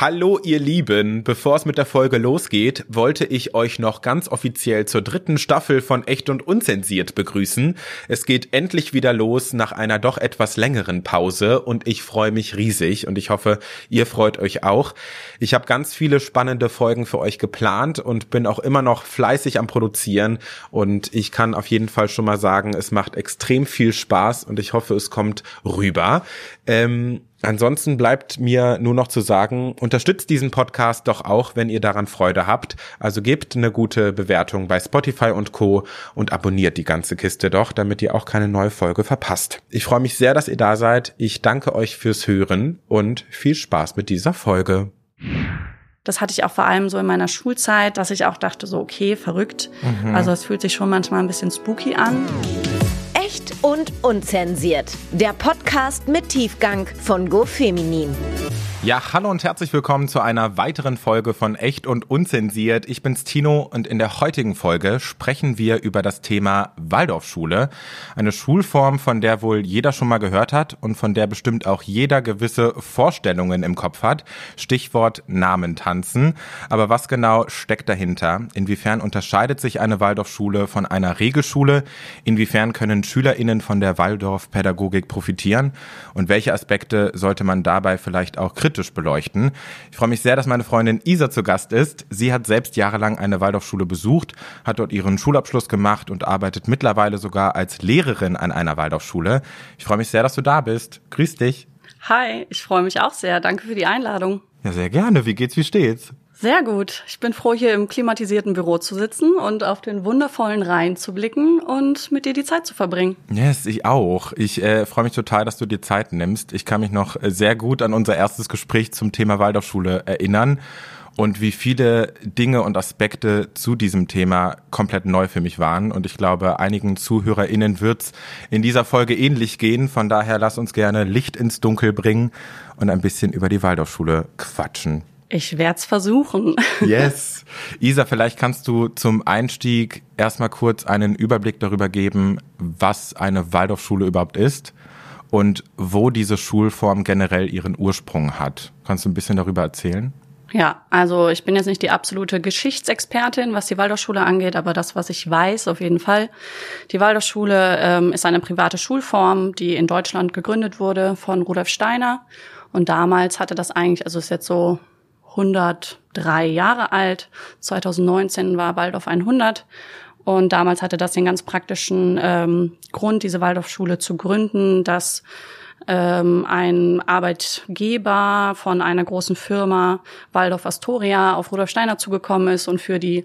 Hallo ihr Lieben, bevor es mit der Folge losgeht, wollte ich euch noch ganz offiziell zur dritten Staffel von Echt und Unzensiert begrüßen. Es geht endlich wieder los nach einer doch etwas längeren Pause und ich freue mich riesig und ich hoffe, ihr freut euch auch. Ich habe ganz viele spannende Folgen für euch geplant und bin auch immer noch fleißig am Produzieren und ich kann auf jeden Fall schon mal sagen, es macht extrem viel Spaß und ich hoffe, es kommt rüber. Ähm, Ansonsten bleibt mir nur noch zu sagen, unterstützt diesen Podcast doch auch, wenn ihr daran Freude habt. Also gebt eine gute Bewertung bei Spotify und Co. und abonniert die ganze Kiste doch, damit ihr auch keine neue Folge verpasst. Ich freue mich sehr, dass ihr da seid. Ich danke euch fürs Hören und viel Spaß mit dieser Folge. Das hatte ich auch vor allem so in meiner Schulzeit, dass ich auch dachte, so okay, verrückt. Mhm. Also es fühlt sich schon manchmal ein bisschen spooky an. Echt und unzensiert. Der Podcast mit Tiefgang von GoFeminin. Ja, hallo und herzlich willkommen zu einer weiteren Folge von Echt und Unzensiert. Ich bin's Tino und in der heutigen Folge sprechen wir über das Thema Waldorfschule. Eine Schulform, von der wohl jeder schon mal gehört hat und von der bestimmt auch jeder gewisse Vorstellungen im Kopf hat. Stichwort Namentanzen. Aber was genau steckt dahinter? Inwiefern unterscheidet sich eine Waldorfschule von einer Regelschule? Inwiefern können SchülerInnen von der Waldorfpädagogik profitieren? Und welche Aspekte sollte man dabei vielleicht auch kritisch kritisch beleuchten. Ich freue mich sehr, dass meine Freundin Isa zu Gast ist. Sie hat selbst jahrelang eine Waldorfschule besucht, hat dort ihren Schulabschluss gemacht und arbeitet mittlerweile sogar als Lehrerin an einer Waldorfschule. Ich freue mich sehr, dass du da bist. Grüß dich. Hi, ich freue mich auch sehr. Danke für die Einladung. Ja, sehr gerne. Wie geht's, wie steht's? Sehr gut. Ich bin froh, hier im klimatisierten Büro zu sitzen und auf den wundervollen Rhein zu blicken und mit dir die Zeit zu verbringen. Yes, ich auch. Ich äh, freue mich total, dass du dir Zeit nimmst. Ich kann mich noch äh, sehr gut an unser erstes Gespräch zum Thema Waldorfschule erinnern und wie viele Dinge und Aspekte zu diesem Thema komplett neu für mich waren. Und ich glaube, einigen ZuhörerInnen wird's in dieser Folge ähnlich gehen. Von daher lass uns gerne Licht ins Dunkel bringen und ein bisschen über die Waldorfschule quatschen. Ich werde es versuchen. Yes. Isa, vielleicht kannst du zum Einstieg erstmal kurz einen Überblick darüber geben, was eine Waldorfschule überhaupt ist und wo diese Schulform generell ihren Ursprung hat. Kannst du ein bisschen darüber erzählen? Ja, also ich bin jetzt nicht die absolute Geschichtsexpertin, was die Waldorfschule angeht, aber das, was ich weiß, auf jeden Fall. Die Waldorfschule ähm, ist eine private Schulform, die in Deutschland gegründet wurde von Rudolf Steiner. Und damals hatte das eigentlich, also ist jetzt so 103 Jahre alt. 2019 war Waldorf 100. Und damals hatte das den ganz praktischen ähm, Grund, diese Waldorfschule zu gründen, dass ähm, ein Arbeitgeber von einer großen Firma Waldorf Astoria auf Rudolf Steiner zugekommen ist und für die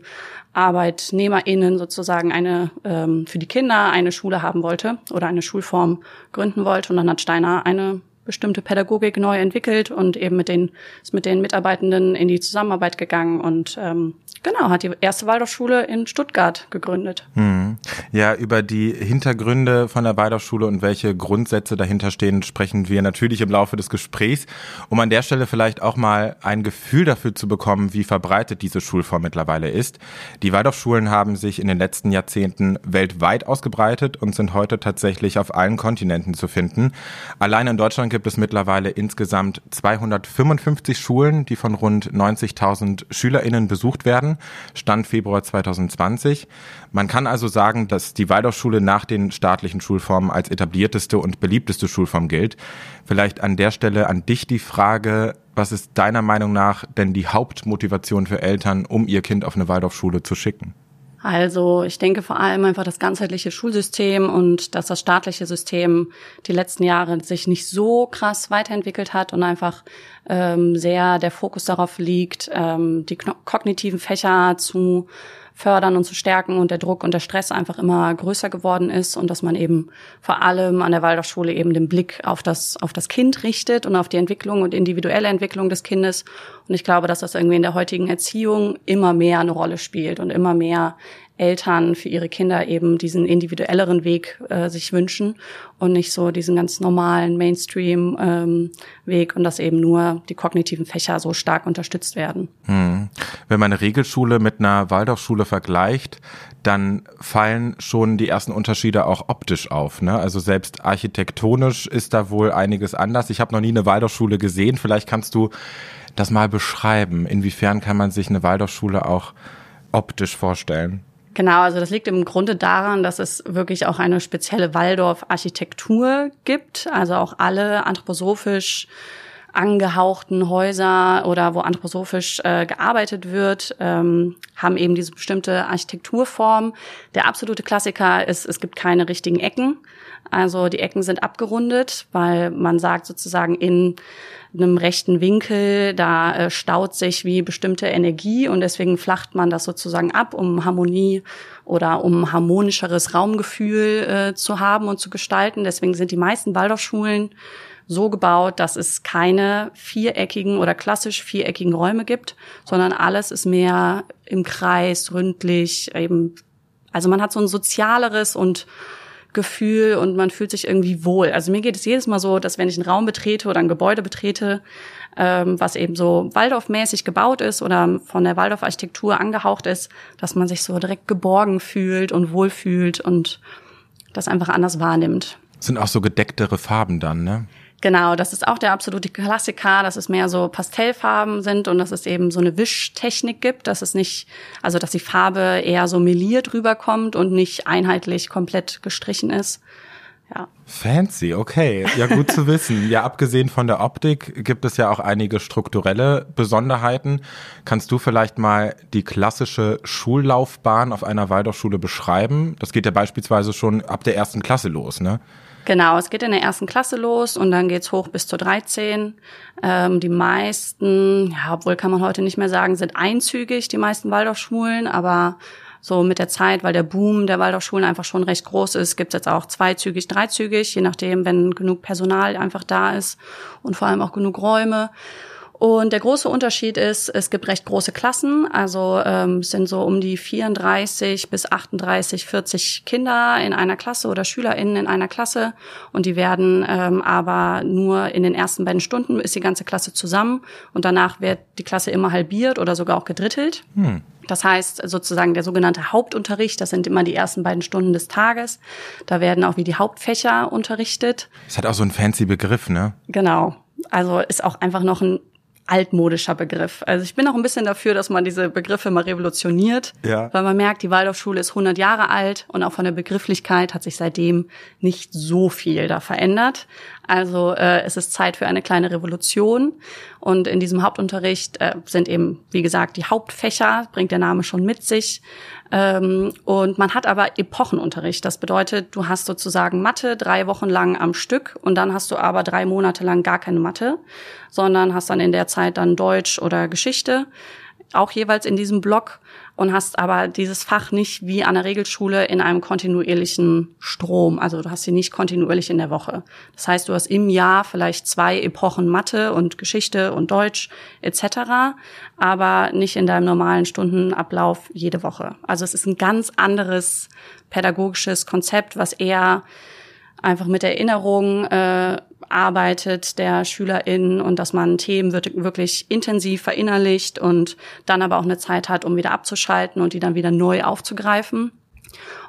ArbeitnehmerInnen sozusagen eine, ähm, für die Kinder eine Schule haben wollte oder eine Schulform gründen wollte. Und dann hat Steiner eine bestimmte Pädagogik neu entwickelt und eben mit den ist mit den Mitarbeitenden in die Zusammenarbeit gegangen und ähm, genau hat die erste Waldorfschule in Stuttgart gegründet. Hm. Ja, über die Hintergründe von der Waldorfschule und welche Grundsätze dahinter stehen, sprechen wir natürlich im Laufe des Gesprächs, um an der Stelle vielleicht auch mal ein Gefühl dafür zu bekommen, wie verbreitet diese Schulform mittlerweile ist. Die Waldorfschulen haben sich in den letzten Jahrzehnten weltweit ausgebreitet und sind heute tatsächlich auf allen Kontinenten zu finden. Allein in Deutschland gibt es mittlerweile insgesamt 255 Schulen, die von rund 90.000 SchülerInnen besucht werden. Stand Februar 2020. Man kann also sagen, dass die Waldorfschule nach den staatlichen Schulformen als etablierteste und beliebteste Schulform gilt. Vielleicht an der Stelle an dich die Frage, was ist deiner Meinung nach denn die Hauptmotivation für Eltern, um ihr Kind auf eine Waldorfschule zu schicken? Also ich denke vor allem einfach das ganzheitliche Schulsystem und dass das staatliche System die letzten Jahre sich nicht so krass weiterentwickelt hat und einfach ähm, sehr der Fokus darauf liegt, ähm, die kognitiven Fächer zu fördern und zu stärken und der Druck und der Stress einfach immer größer geworden ist und dass man eben vor allem an der Waldorfschule eben den Blick auf das, auf das Kind richtet und auf die Entwicklung und individuelle Entwicklung des Kindes. Und ich glaube, dass das irgendwie in der heutigen Erziehung immer mehr eine Rolle spielt und immer mehr Eltern für ihre Kinder eben diesen individuelleren Weg äh, sich wünschen und nicht so diesen ganz normalen Mainstream-Weg ähm, und dass eben nur die kognitiven Fächer so stark unterstützt werden. Hm. Wenn man eine Regelschule mit einer Waldorfschule vergleicht, dann fallen schon die ersten Unterschiede auch optisch auf. Ne? Also selbst architektonisch ist da wohl einiges anders. Ich habe noch nie eine Waldorfschule gesehen. Vielleicht kannst du das mal beschreiben? Inwiefern kann man sich eine Waldorfschule auch optisch vorstellen? Genau, also das liegt im Grunde daran, dass es wirklich auch eine spezielle Waldorf-Architektur gibt. Also auch alle anthroposophisch angehauchten Häuser oder wo anthroposophisch äh, gearbeitet wird, ähm, haben eben diese bestimmte Architekturform. Der absolute Klassiker ist, es gibt keine richtigen Ecken. Also die Ecken sind abgerundet, weil man sagt sozusagen in einem rechten Winkel, da äh, staut sich wie bestimmte Energie und deswegen flacht man das sozusagen ab, um Harmonie oder um harmonischeres Raumgefühl äh, zu haben und zu gestalten. Deswegen sind die meisten Waldorfschulen so gebaut, dass es keine viereckigen oder klassisch viereckigen Räume gibt, sondern alles ist mehr im Kreis, ründlich, eben, also man hat so ein sozialeres und Gefühl und man fühlt sich irgendwie wohl. Also mir geht es jedes Mal so, dass wenn ich einen Raum betrete oder ein Gebäude betrete, ähm, was eben so Waldorfmäßig gebaut ist oder von der Waldorf-Architektur angehaucht ist, dass man sich so direkt geborgen fühlt und wohlfühlt und das einfach anders wahrnimmt. Sind auch so gedecktere Farben dann, ne? Genau, das ist auch der absolute Klassiker, dass es mehr so Pastellfarben sind und dass es eben so eine Wischtechnik gibt, dass es nicht, also dass die Farbe eher so meliert rüberkommt und nicht einheitlich komplett gestrichen ist. Ja. Fancy, okay. Ja, gut zu wissen. Ja, abgesehen von der Optik gibt es ja auch einige strukturelle Besonderheiten. Kannst du vielleicht mal die klassische Schullaufbahn auf einer Waldorfschule beschreiben? Das geht ja beispielsweise schon ab der ersten Klasse los, ne? Genau, es geht in der ersten Klasse los und dann geht's hoch bis zur 13. Ähm, die meisten, ja, obwohl kann man heute nicht mehr sagen, sind einzügig, die meisten Waldorfschulen, aber so mit der Zeit, weil der Boom der Waldorfschulen einfach schon recht groß ist, gibt's jetzt auch zweizügig, dreizügig, je nachdem, wenn genug Personal einfach da ist und vor allem auch genug Räume. Und der große Unterschied ist, es gibt recht große Klassen, also ähm, es sind so um die 34 bis 38, 40 Kinder in einer Klasse oder SchülerInnen in einer Klasse und die werden ähm, aber nur in den ersten beiden Stunden ist die ganze Klasse zusammen und danach wird die Klasse immer halbiert oder sogar auch gedrittelt. Hm. Das heißt sozusagen der sogenannte Hauptunterricht, das sind immer die ersten beiden Stunden des Tages. Da werden auch wie die Hauptfächer unterrichtet. Das hat auch so einen fancy Begriff, ne? Genau. Also ist auch einfach noch ein altmodischer Begriff. Also ich bin auch ein bisschen dafür, dass man diese Begriffe mal revolutioniert, ja. weil man merkt, die Waldorfschule ist 100 Jahre alt und auch von der Begrifflichkeit hat sich seitdem nicht so viel da verändert. Also äh, es ist Zeit für eine kleine Revolution. Und in diesem Hauptunterricht äh, sind eben, wie gesagt, die Hauptfächer, bringt der Name schon mit sich. Ähm, und man hat aber Epochenunterricht. Das bedeutet, du hast sozusagen Mathe drei Wochen lang am Stück und dann hast du aber drei Monate lang gar keine Mathe, sondern hast dann in der Zeit dann Deutsch oder Geschichte, auch jeweils in diesem Block und hast aber dieses Fach nicht wie an der Regelschule in einem kontinuierlichen Strom. Also du hast sie nicht kontinuierlich in der Woche. Das heißt, du hast im Jahr vielleicht zwei Epochen Mathe und Geschichte und Deutsch etc., aber nicht in deinem normalen Stundenablauf jede Woche. Also es ist ein ganz anderes pädagogisches Konzept, was eher einfach mit Erinnerung äh, arbeitet der SchülerInnen und dass man Themen wirklich intensiv verinnerlicht und dann aber auch eine Zeit hat, um wieder abzuschalten und die dann wieder neu aufzugreifen.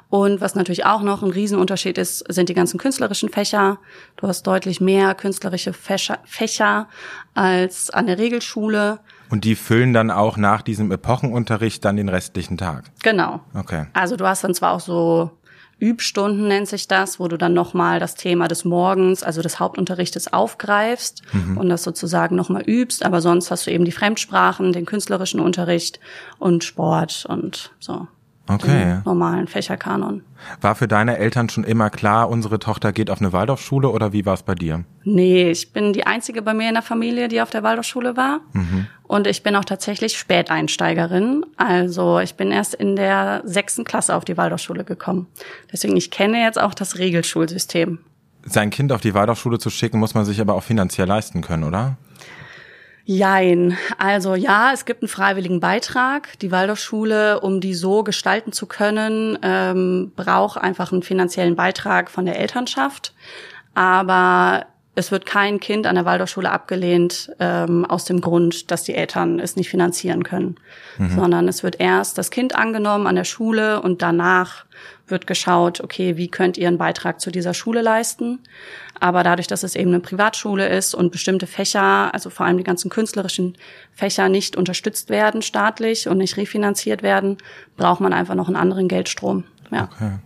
Und was natürlich auch noch ein Riesenunterschied ist, sind die ganzen künstlerischen Fächer. Du hast deutlich mehr künstlerische Fächer, Fächer als an der Regelschule. Und die füllen dann auch nach diesem Epochenunterricht dann den restlichen Tag. Genau. Okay. Also du hast dann zwar auch so Übstunden nennt sich das, wo du dann nochmal das Thema des Morgens, also des Hauptunterrichtes aufgreifst mhm. und das sozusagen nochmal übst. Aber sonst hast du eben die Fremdsprachen, den künstlerischen Unterricht und Sport und so. Okay. normalen Fächerkanon. War für deine Eltern schon immer klar, unsere Tochter geht auf eine Waldorfschule oder wie war es bei dir? Nee, ich bin die einzige bei mir in der Familie, die auf der Waldorfschule war. Mhm. Und ich bin auch tatsächlich Späteinsteigerin. Also ich bin erst in der sechsten Klasse auf die Waldorfschule gekommen. Deswegen, ich kenne jetzt auch das Regelschulsystem. Sein Kind auf die Waldorfschule zu schicken, muss man sich aber auch finanziell leisten können, oder? Jein. Also ja, es gibt einen freiwilligen Beitrag. Die Waldorfschule, um die so gestalten zu können, ähm, braucht einfach einen finanziellen Beitrag von der Elternschaft. Aber es wird kein Kind an der Waldorfschule abgelehnt ähm, aus dem Grund, dass die Eltern es nicht finanzieren können, mhm. sondern es wird erst das Kind angenommen an der Schule und danach wird geschaut, okay, wie könnt ihr einen Beitrag zu dieser Schule leisten? Aber dadurch, dass es eben eine Privatschule ist und bestimmte Fächer, also vor allem die ganzen künstlerischen Fächer nicht unterstützt werden staatlich und nicht refinanziert werden, braucht man einfach noch einen anderen Geldstrom. Ja. Okay.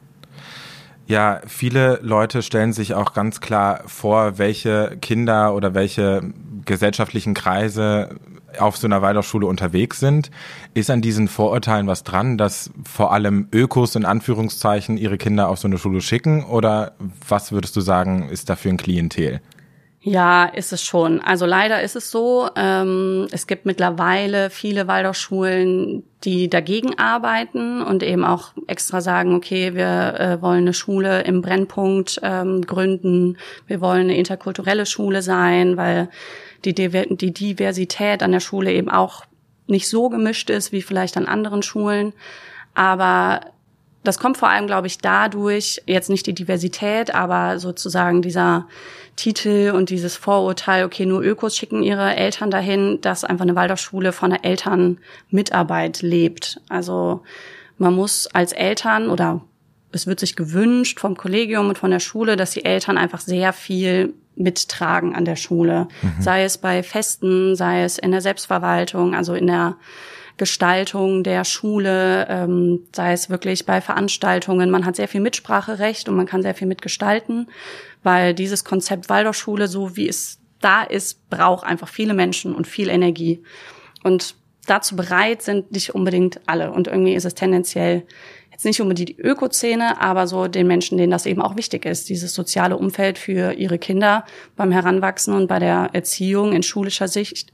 Ja, viele Leute stellen sich auch ganz klar vor, welche Kinder oder welche gesellschaftlichen Kreise auf so einer Waldorfschule unterwegs sind. Ist an diesen Vorurteilen was dran, dass vor allem Ökos in Anführungszeichen ihre Kinder auf so eine Schule schicken? Oder was würdest du sagen, ist dafür ein Klientel? Ja, ist es schon. Also leider ist es so. Ähm, es gibt mittlerweile viele Waldorfschulen, die dagegen arbeiten und eben auch extra sagen, okay, wir äh, wollen eine Schule im Brennpunkt ähm, gründen, wir wollen eine interkulturelle Schule sein, weil die, die Diversität an der Schule eben auch nicht so gemischt ist wie vielleicht an anderen Schulen. Aber das kommt vor allem, glaube ich, dadurch, jetzt nicht die Diversität, aber sozusagen dieser Titel und dieses Vorurteil, okay, nur Ökos schicken ihre Eltern dahin, dass einfach eine Waldorfschule von der Elternmitarbeit lebt. Also man muss als Eltern oder es wird sich gewünscht vom Kollegium und von der Schule, dass die Eltern einfach sehr viel mittragen an der Schule. Mhm. Sei es bei Festen, sei es in der Selbstverwaltung, also in der Gestaltung der Schule, ähm, sei es wirklich bei Veranstaltungen. Man hat sehr viel Mitspracherecht und man kann sehr viel mitgestalten, weil dieses Konzept Waldorfschule, so wie es da ist, braucht einfach viele Menschen und viel Energie. Und dazu bereit sind nicht unbedingt alle. Und irgendwie ist es tendenziell jetzt nicht unbedingt die Ökozene, aber so den Menschen, denen das eben auch wichtig ist, dieses soziale Umfeld für ihre Kinder beim Heranwachsen und bei der Erziehung in schulischer Sicht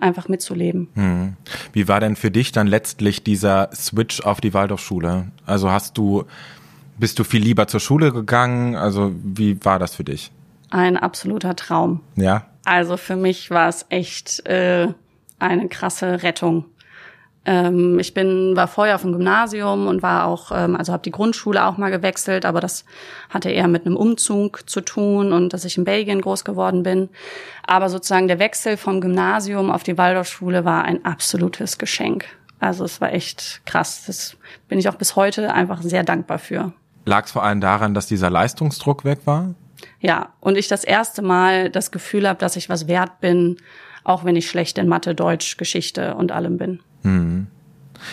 einfach mitzuleben. Hm. Wie war denn für dich dann letztlich dieser Switch auf die Waldorfschule? Also hast du, bist du viel lieber zur Schule gegangen? Also wie war das für dich? Ein absoluter Traum. Ja. Also für mich war es echt äh, eine krasse Rettung. Ähm, ich bin war vorher auf dem Gymnasium und war auch, ähm, also habe die Grundschule auch mal gewechselt, aber das hatte eher mit einem Umzug zu tun und dass ich in Belgien groß geworden bin. Aber sozusagen der Wechsel vom Gymnasium auf die Waldorfschule war ein absolutes Geschenk. Also es war echt krass. Das bin ich auch bis heute einfach sehr dankbar für. Lag es vor allem daran, dass dieser Leistungsdruck weg war? Ja, und ich das erste Mal das Gefühl habe, dass ich was wert bin, auch wenn ich schlecht in Mathe, Deutsch, Geschichte und allem bin. Hm.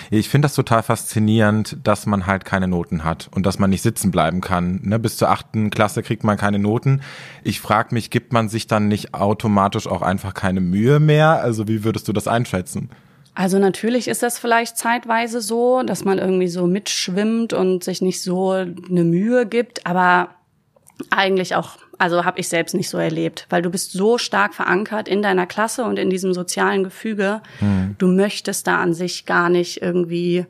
Ich finde das total faszinierend, dass man halt keine Noten hat und dass man nicht sitzen bleiben kann. Ne? Bis zur achten Klasse kriegt man keine Noten. Ich frage mich, gibt man sich dann nicht automatisch auch einfach keine Mühe mehr? Also wie würdest du das einschätzen? Also natürlich ist das vielleicht zeitweise so, dass man irgendwie so mitschwimmt und sich nicht so eine Mühe gibt, aber eigentlich auch, also habe ich selbst nicht so erlebt, weil du bist so stark verankert in deiner Klasse und in diesem sozialen Gefüge. Mhm. Du möchtest da an sich gar nicht irgendwie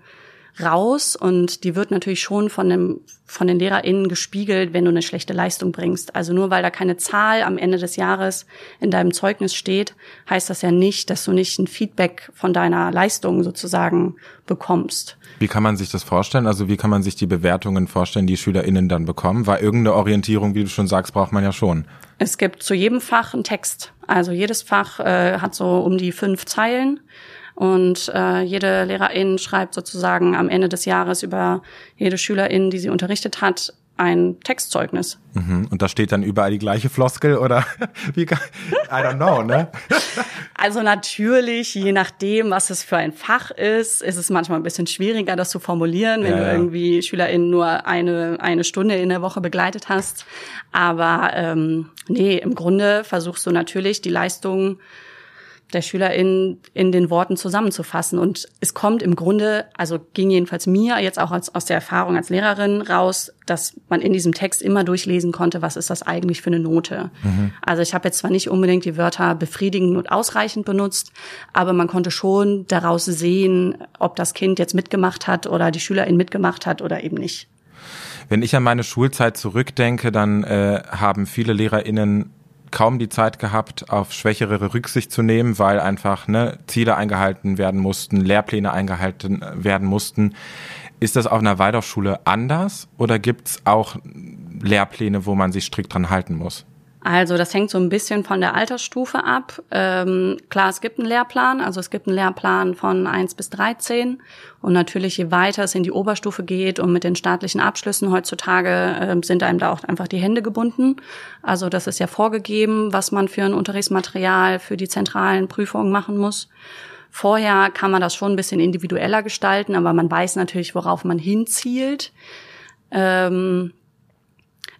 raus und die wird natürlich schon von dem von den LehrerInnen gespiegelt, wenn du eine schlechte Leistung bringst. Also nur weil da keine Zahl am Ende des Jahres in deinem Zeugnis steht, heißt das ja nicht, dass du nicht ein Feedback von deiner Leistung sozusagen bekommst. Wie kann man sich das vorstellen? Also wie kann man sich die Bewertungen vorstellen, die SchülerInnen dann bekommen? Weil irgendeine Orientierung, wie du schon sagst, braucht man ja schon. Es gibt zu jedem Fach einen Text. Also jedes Fach äh, hat so um die fünf Zeilen. Und äh, jede Lehrerin schreibt sozusagen am Ende des Jahres über jede Schülerin, die sie unterrichtet hat, ein Textzeugnis. Mhm. Und da steht dann überall die gleiche Floskel oder wie kann, I don't know, ne? Also natürlich, je nachdem, was es für ein Fach ist, ist es manchmal ein bisschen schwieriger, das zu formulieren, wenn ja, du irgendwie SchülerInnen nur eine, eine Stunde in der Woche begleitet hast. Aber ähm, nee, im Grunde versuchst du natürlich die Leistung der SchülerInnen in den Worten zusammenzufassen. Und es kommt im Grunde, also ging jedenfalls mir jetzt auch als, aus der Erfahrung als Lehrerin raus, dass man in diesem Text immer durchlesen konnte, was ist das eigentlich für eine Note. Mhm. Also ich habe jetzt zwar nicht unbedingt die Wörter befriedigend und ausreichend benutzt, aber man konnte schon daraus sehen, ob das Kind jetzt mitgemacht hat oder die Schülerin mitgemacht hat oder eben nicht. Wenn ich an meine Schulzeit zurückdenke, dann äh, haben viele LehrerInnen kaum die Zeit gehabt, auf Schwächere Rücksicht zu nehmen, weil einfach ne, Ziele eingehalten werden mussten, Lehrpläne eingehalten werden mussten. Ist das auf einer Waldorfschule anders oder gibt's auch Lehrpläne, wo man sich strikt dran halten muss? Also das hängt so ein bisschen von der Altersstufe ab. Ähm, klar, es gibt einen Lehrplan, also es gibt einen Lehrplan von 1 bis 13 und natürlich je weiter es in die Oberstufe geht und mit den staatlichen Abschlüssen heutzutage äh, sind einem da auch einfach die Hände gebunden. Also das ist ja vorgegeben, was man für ein Unterrichtsmaterial für die zentralen Prüfungen machen muss. Vorher kann man das schon ein bisschen individueller gestalten, aber man weiß natürlich, worauf man hinzielt. Ähm,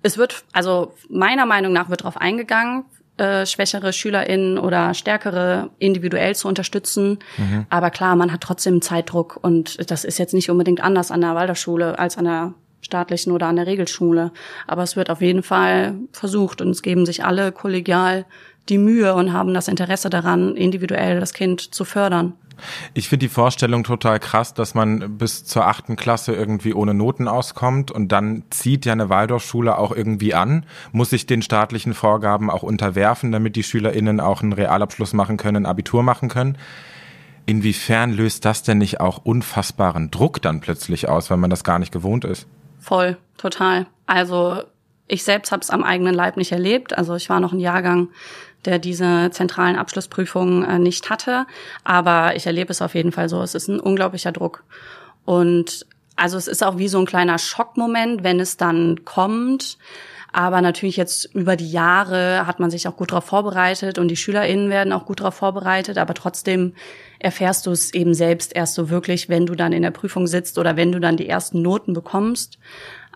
es wird, also meiner Meinung nach wird darauf eingegangen, äh, schwächere SchülerInnen oder stärkere individuell zu unterstützen. Mhm. Aber klar, man hat trotzdem Zeitdruck und das ist jetzt nicht unbedingt anders an der Waldorfschule als an der staatlichen oder an der Regelschule. Aber es wird auf jeden Fall versucht und es geben sich alle kollegial die Mühe und haben das Interesse daran, individuell das Kind zu fördern. Ich finde die Vorstellung total krass, dass man bis zur achten Klasse irgendwie ohne Noten auskommt und dann zieht ja eine Waldorfschule auch irgendwie an, muss sich den staatlichen Vorgaben auch unterwerfen, damit die SchülerInnen auch einen Realabschluss machen können, Abitur machen können. Inwiefern löst das denn nicht auch unfassbaren Druck dann plötzlich aus, wenn man das gar nicht gewohnt ist? Voll, total. Also ich selbst habe es am eigenen Leib nicht erlebt. Also ich war noch ein Jahrgang, der diese zentralen Abschlussprüfungen äh, nicht hatte. Aber ich erlebe es auf jeden Fall so. Es ist ein unglaublicher Druck. Und also es ist auch wie so ein kleiner Schockmoment, wenn es dann kommt. Aber natürlich jetzt über die Jahre hat man sich auch gut darauf vorbereitet und die SchülerInnen werden auch gut darauf vorbereitet. Aber trotzdem erfährst du es eben selbst erst so wirklich, wenn du dann in der Prüfung sitzt oder wenn du dann die ersten Noten bekommst.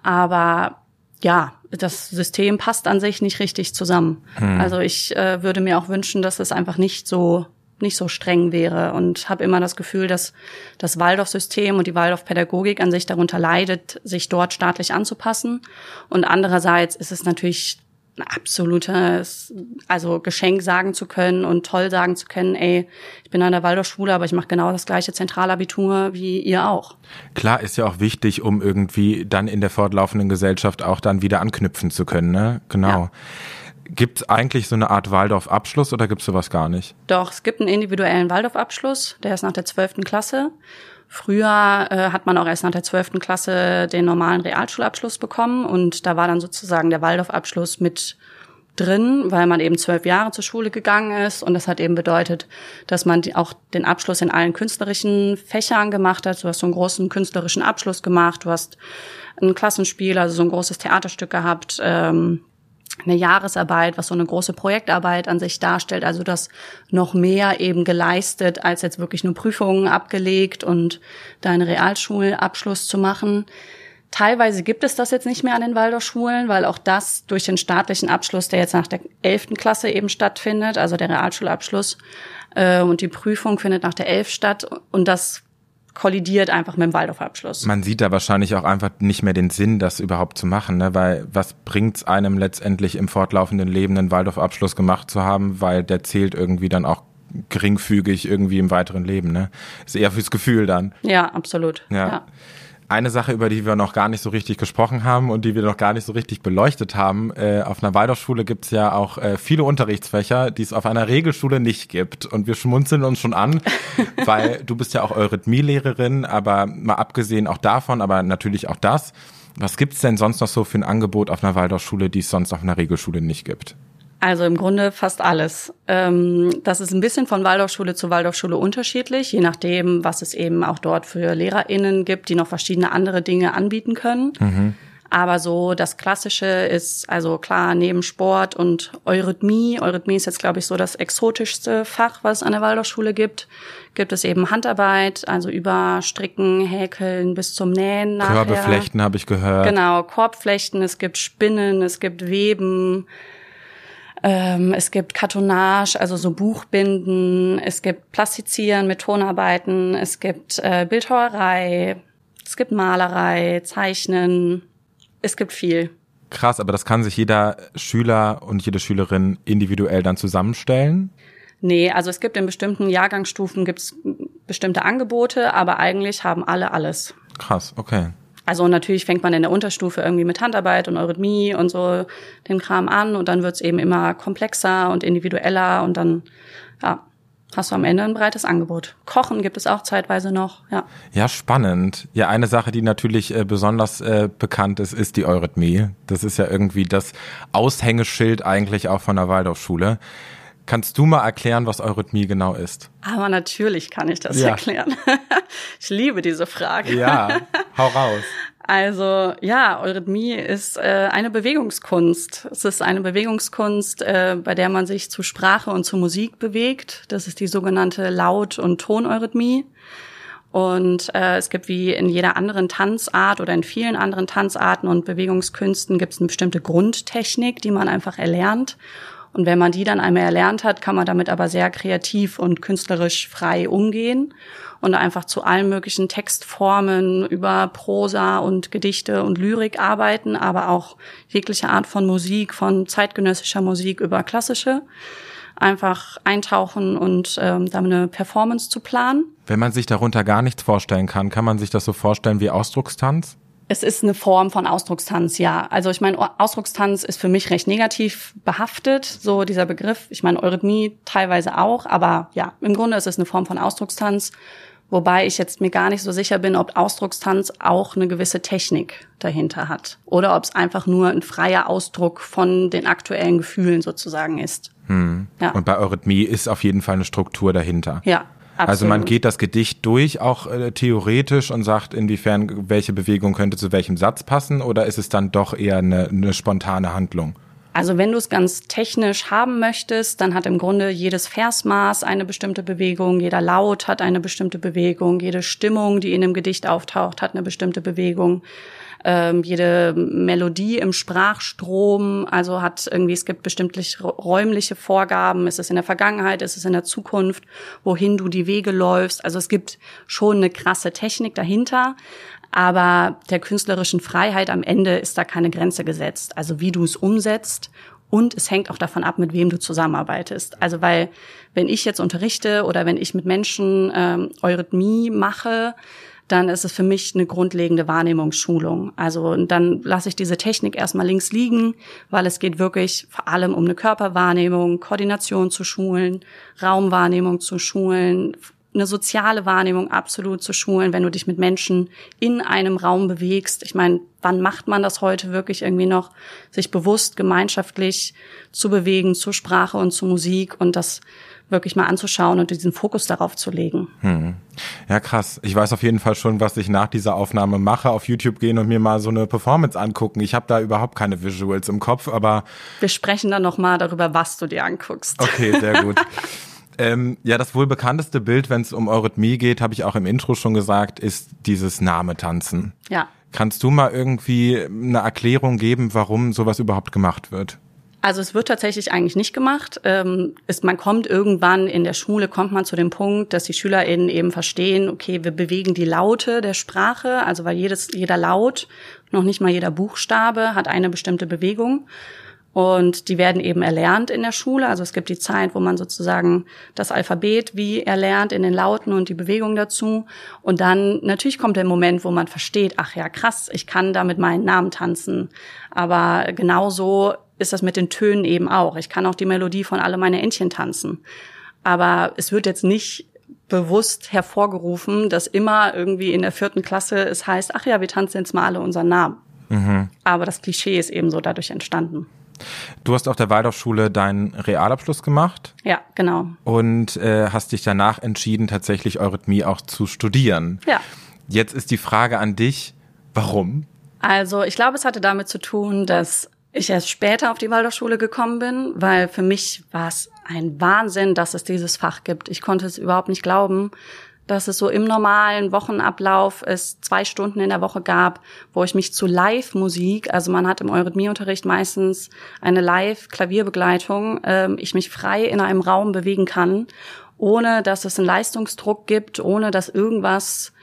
Aber ja, das System passt an sich nicht richtig zusammen. Hm. Also ich äh, würde mir auch wünschen, dass es einfach nicht so nicht so streng wäre und habe immer das Gefühl, dass das Waldorf-System und die Waldorf-Pädagogik an sich darunter leidet, sich dort staatlich anzupassen. Und andererseits ist es natürlich ein absolutes, also Geschenk sagen zu können und toll sagen zu können, ey, ich bin an der Waldorfschule, aber ich mache genau das gleiche Zentralabitur wie ihr auch. Klar, ist ja auch wichtig, um irgendwie dann in der fortlaufenden Gesellschaft auch dann wieder anknüpfen zu können, ne? Genau. Ja. Gibt es eigentlich so eine Art Waldorf-Abschluss oder gibt es sowas gar nicht? Doch, es gibt einen individuellen Waldorf-Abschluss, der ist nach der zwölften Klasse. Früher äh, hat man auch erst nach der zwölften Klasse den normalen Realschulabschluss bekommen und da war dann sozusagen der Waldorf-Abschluss mit drin, weil man eben zwölf Jahre zur Schule gegangen ist und das hat eben bedeutet, dass man auch den Abschluss in allen künstlerischen Fächern gemacht hat. Du hast so einen großen künstlerischen Abschluss gemacht, du hast ein Klassenspiel, also so ein großes Theaterstück gehabt, ähm, eine Jahresarbeit, was so eine große Projektarbeit an sich darstellt, also das noch mehr eben geleistet, als jetzt wirklich nur Prüfungen abgelegt und deinen Realschulabschluss zu machen. Teilweise gibt es das jetzt nicht mehr an den Waldorfschulen, weil auch das durch den staatlichen Abschluss, der jetzt nach der elften Klasse eben stattfindet, also der Realschulabschluss, äh, und die Prüfung findet nach der elf statt und das kollidiert einfach mit dem Waldorfabschluss. Man sieht da wahrscheinlich auch einfach nicht mehr den Sinn, das überhaupt zu machen, ne? weil was bringt's einem letztendlich im fortlaufenden Leben einen Waldorfabschluss gemacht zu haben, weil der zählt irgendwie dann auch geringfügig irgendwie im weiteren Leben, ne? Ist eher fürs Gefühl dann. Ja, absolut. ja. ja. Eine Sache, über die wir noch gar nicht so richtig gesprochen haben und die wir noch gar nicht so richtig beleuchtet haben, äh, auf einer Waldorfschule gibt es ja auch äh, viele Unterrichtsfächer, die es auf einer Regelschule nicht gibt. Und wir schmunzeln uns schon an, weil du bist ja auch Eurythmielehrerin, aber mal abgesehen auch davon, aber natürlich auch das. Was gibt's denn sonst noch so für ein Angebot auf einer Waldorfschule, die es sonst auf einer Regelschule nicht gibt? Also im Grunde fast alles. Ähm, das ist ein bisschen von Waldorfschule zu Waldorfschule unterschiedlich, je nachdem, was es eben auch dort für LehrerInnen gibt, die noch verschiedene andere Dinge anbieten können. Mhm. Aber so das Klassische ist, also klar, neben Sport und Eurythmie, Eurythmie ist jetzt, glaube ich, so das exotischste Fach, was es an der Waldorfschule gibt, gibt es eben Handarbeit, also über Stricken, Häkeln bis zum Nähen nachher. Körbeflechten habe ich gehört. Genau, Korbflechten, es gibt Spinnen, es gibt Weben, ähm, es gibt Kartonage, also so Buchbinden. Es gibt Plastizieren mit Tonarbeiten. Es gibt äh, Bildhauerei. Es gibt Malerei, Zeichnen. Es gibt viel. Krass, aber das kann sich jeder Schüler und jede Schülerin individuell dann zusammenstellen? Nee, also es gibt in bestimmten Jahrgangsstufen gibt's bestimmte Angebote, aber eigentlich haben alle alles. Krass, okay. Also natürlich fängt man in der Unterstufe irgendwie mit Handarbeit und Eurythmie und so den Kram an und dann wird's eben immer komplexer und individueller und dann, ja. hast du am Ende ein breites Angebot. Kochen gibt es auch zeitweise noch, ja. Ja, spannend. Ja, eine Sache, die natürlich äh, besonders äh, bekannt ist, ist die Eurythmie. Das ist ja irgendwie das Aushängeschild eigentlich auch von der Waldorfschule. Kannst du mal erklären, was Eurythmie genau ist? Aber natürlich kann ich das ja. erklären. ich liebe diese Frage. Ja, hau raus. Also ja, Eurythmie ist äh, eine Bewegungskunst. Es ist eine Bewegungskunst, äh, bei der man sich zu Sprache und zu Musik bewegt. Das ist die sogenannte Laut- und Toneurythmie. Und äh, es gibt wie in jeder anderen Tanzart oder in vielen anderen Tanzarten und Bewegungskünsten gibt es eine bestimmte Grundtechnik, die man einfach erlernt. Und wenn man die dann einmal erlernt hat, kann man damit aber sehr kreativ und künstlerisch frei umgehen und einfach zu allen möglichen Textformen über Prosa und Gedichte und Lyrik arbeiten, aber auch jegliche Art von Musik, von zeitgenössischer Musik über klassische einfach eintauchen und ähm, da eine Performance zu planen. Wenn man sich darunter gar nichts vorstellen kann, kann man sich das so vorstellen wie Ausdruckstanz? Es ist eine Form von Ausdruckstanz, ja. Also ich meine, Ausdruckstanz ist für mich recht negativ behaftet, so dieser Begriff. Ich meine, Eurythmie teilweise auch, aber ja, im Grunde ist es eine Form von Ausdruckstanz, wobei ich jetzt mir gar nicht so sicher bin, ob Ausdruckstanz auch eine gewisse Technik dahinter hat oder ob es einfach nur ein freier Ausdruck von den aktuellen Gefühlen sozusagen ist. Hm. Ja. Und bei Eurythmie ist auf jeden Fall eine Struktur dahinter. Ja, Absolut. Also man geht das Gedicht durch, auch äh, theoretisch, und sagt, inwiefern welche Bewegung könnte zu welchem Satz passen, oder ist es dann doch eher eine, eine spontane Handlung? Also wenn du es ganz technisch haben möchtest, dann hat im Grunde jedes Versmaß eine bestimmte Bewegung, jeder Laut hat eine bestimmte Bewegung, jede Stimmung, die in dem Gedicht auftaucht, hat eine bestimmte Bewegung ähm, jede Melodie im Sprachstrom, also hat irgendwie, es gibt bestimmte räumliche Vorgaben, ist es in der Vergangenheit, ist es in der Zukunft, wohin du die Wege läufst. Also es gibt schon eine krasse Technik dahinter, aber der künstlerischen Freiheit am Ende ist da keine Grenze gesetzt. Also wie du es umsetzt und es hängt auch davon ab, mit wem du zusammenarbeitest. Also weil, wenn ich jetzt unterrichte oder wenn ich mit Menschen ähm, Eurythmie mache, dann ist es für mich eine grundlegende Wahrnehmungsschulung. Also dann lasse ich diese Technik erstmal links liegen, weil es geht wirklich vor allem um eine Körperwahrnehmung, Koordination zu schulen, Raumwahrnehmung zu schulen, eine soziale Wahrnehmung absolut zu schulen, wenn du dich mit Menschen in einem Raum bewegst. Ich meine, wann macht man das heute wirklich irgendwie noch, sich bewusst gemeinschaftlich zu bewegen, zur Sprache und zur Musik und das wirklich mal anzuschauen und diesen Fokus darauf zu legen. Hm. Ja, krass. Ich weiß auf jeden Fall schon, was ich nach dieser Aufnahme mache, auf YouTube gehen und mir mal so eine Performance angucken. Ich habe da überhaupt keine Visuals im Kopf, aber wir sprechen dann noch mal darüber, was du dir anguckst. Okay, sehr gut. ähm, ja, das wohl bekannteste Bild, wenn es um Eurythmie geht, habe ich auch im Intro schon gesagt, ist dieses Name-Tanzen. Ja. Kannst du mal irgendwie eine Erklärung geben, warum sowas überhaupt gemacht wird? Also es wird tatsächlich eigentlich nicht gemacht. Ähm, ist, man kommt irgendwann in der Schule, kommt man zu dem Punkt, dass die SchülerInnen eben verstehen, okay, wir bewegen die Laute der Sprache, also weil jedes, jeder Laut, noch nicht mal jeder Buchstabe hat eine bestimmte Bewegung. Und die werden eben erlernt in der Schule. Also es gibt die Zeit, wo man sozusagen das Alphabet wie erlernt in den Lauten und die Bewegung dazu. Und dann natürlich kommt der Moment, wo man versteht, ach ja, krass, ich kann da mit meinen Namen tanzen. Aber genauso ist das mit den Tönen eben auch. Ich kann auch die Melodie von alle meine Entchen tanzen. Aber es wird jetzt nicht bewusst hervorgerufen, dass immer irgendwie in der vierten Klasse es heißt, ach ja, wir tanzen jetzt mal alle unseren Namen. Mhm. Aber das Klischee ist eben so dadurch entstanden. Du hast auf der Waldorfschule deinen Realabschluss gemacht. Ja, genau. Und äh, hast dich danach entschieden, tatsächlich Eurythmie auch zu studieren. Ja. Jetzt ist die Frage an dich, warum? Also ich glaube, es hatte damit zu tun, dass ich erst später auf die Waldorfschule gekommen bin, weil für mich war es ein Wahnsinn, dass es dieses Fach gibt. Ich konnte es überhaupt nicht glauben, dass es so im normalen Wochenablauf es zwei Stunden in der Woche gab, wo ich mich zu Live-Musik, also man hat im Eurythmieunterricht meistens eine Live-Klavierbegleitung, äh, ich mich frei in einem Raum bewegen kann, ohne dass es einen Leistungsdruck gibt, ohne dass irgendwas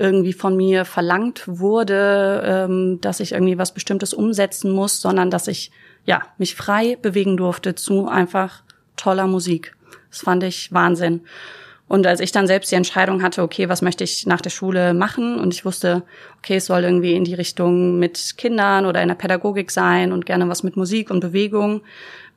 irgendwie von mir verlangt wurde, ähm, dass ich irgendwie was Bestimmtes umsetzen muss, sondern dass ich ja mich frei bewegen durfte zu einfach toller Musik. Das fand ich Wahnsinn. Und als ich dann selbst die Entscheidung hatte, okay, was möchte ich nach der Schule machen? Und ich wusste, okay, es soll irgendwie in die Richtung mit Kindern oder in der Pädagogik sein und gerne was mit Musik und Bewegung,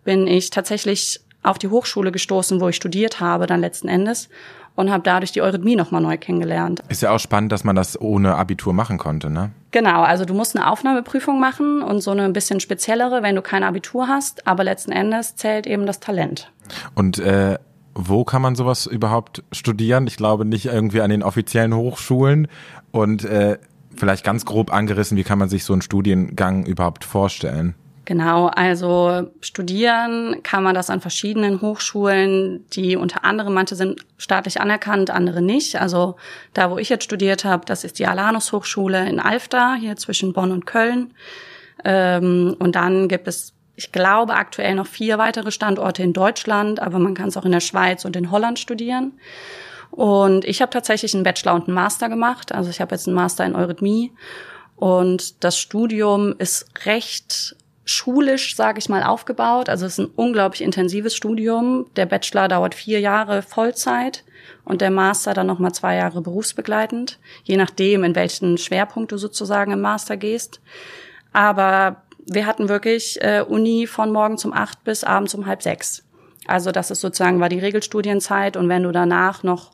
bin ich tatsächlich auf die Hochschule gestoßen, wo ich studiert habe, dann letzten Endes und habe dadurch die Eurythmie nochmal neu kennengelernt. Ist ja auch spannend, dass man das ohne Abitur machen konnte, ne? Genau, also du musst eine Aufnahmeprüfung machen und so eine ein bisschen speziellere, wenn du kein Abitur hast, aber letzten Endes zählt eben das Talent. Und äh, wo kann man sowas überhaupt studieren? Ich glaube nicht irgendwie an den offiziellen Hochschulen und äh, vielleicht ganz grob angerissen, wie kann man sich so einen Studiengang überhaupt vorstellen? Genau, also studieren kann man das an verschiedenen Hochschulen, die unter anderem, manche sind staatlich anerkannt, andere nicht. Also da, wo ich jetzt studiert habe, das ist die Alanus Hochschule in Alfter, hier zwischen Bonn und Köln. Ähm, und dann gibt es, ich glaube, aktuell noch vier weitere Standorte in Deutschland, aber man kann es auch in der Schweiz und in Holland studieren. Und ich habe tatsächlich einen Bachelor und einen Master gemacht. Also ich habe jetzt einen Master in Eurythmie. Und das Studium ist recht schulisch, sage ich mal, aufgebaut. Also es ist ein unglaublich intensives Studium. Der Bachelor dauert vier Jahre Vollzeit und der Master dann nochmal zwei Jahre berufsbegleitend, je nachdem, in welchen Schwerpunkt du sozusagen im Master gehst. Aber wir hatten wirklich äh, Uni von morgen zum acht bis abends um halb sechs. Also das ist sozusagen war die Regelstudienzeit und wenn du danach noch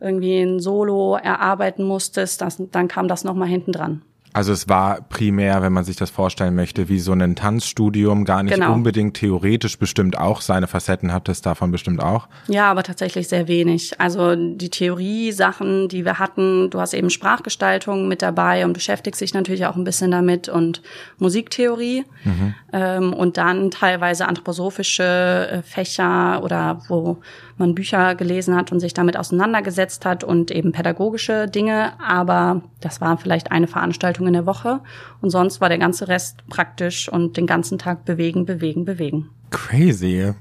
irgendwie ein Solo erarbeiten musstest, das, dann kam das nochmal hinten dran. Also es war primär, wenn man sich das vorstellen möchte, wie so ein Tanzstudium, gar nicht genau. unbedingt theoretisch bestimmt auch. Seine Facetten hat es davon bestimmt auch. Ja, aber tatsächlich sehr wenig. Also die Theorie-Sachen, die wir hatten, du hast eben Sprachgestaltung mit dabei und beschäftigst dich natürlich auch ein bisschen damit und Musiktheorie. Mhm. Ähm, und dann teilweise anthroposophische äh, Fächer oder wo man Bücher gelesen hat und sich damit auseinandergesetzt hat und eben pädagogische Dinge. Aber das war vielleicht eine Veranstaltung in der Woche. Und sonst war der ganze Rest praktisch und den ganzen Tag bewegen, bewegen, bewegen. Crazy.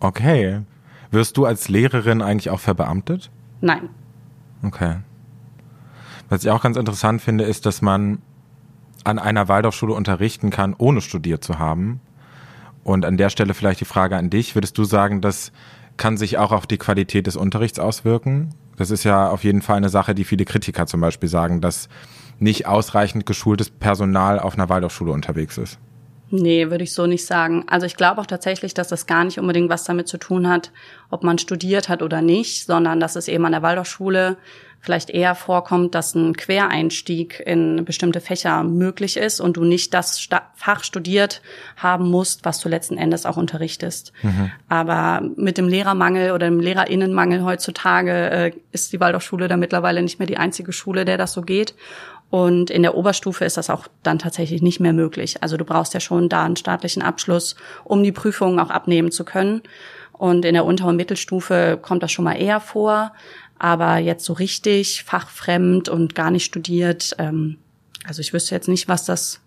Okay. Wirst du als Lehrerin eigentlich auch verbeamtet? Nein. Okay. Was ich auch ganz interessant finde, ist, dass man an einer Waldorfschule unterrichten kann, ohne studiert zu haben. Und an der Stelle vielleicht die Frage an dich. Würdest du sagen, dass kann sich auch auf die Qualität des Unterrichts auswirken. Das ist ja auf jeden Fall eine Sache, die viele Kritiker zum Beispiel sagen, dass nicht ausreichend geschultes Personal auf einer Waldorfschule unterwegs ist. Nee, würde ich so nicht sagen. Also ich glaube auch tatsächlich, dass das gar nicht unbedingt was damit zu tun hat, ob man studiert hat oder nicht, sondern dass es eben an der Waldorfschule vielleicht eher vorkommt, dass ein Quereinstieg in bestimmte Fächer möglich ist und du nicht das Fach studiert haben musst, was du letzten Endes auch unterrichtest. Mhm. Aber mit dem Lehrermangel oder dem Lehrerinnenmangel heutzutage äh, ist die Waldorfschule da mittlerweile nicht mehr die einzige Schule, der das so geht. Und in der Oberstufe ist das auch dann tatsächlich nicht mehr möglich. Also du brauchst ja schon da einen staatlichen Abschluss, um die Prüfungen auch abnehmen zu können. Und in der Unter- und Mittelstufe kommt das schon mal eher vor aber jetzt so richtig fachfremd und gar nicht studiert. Ähm, also ich wüsste jetzt nicht, was das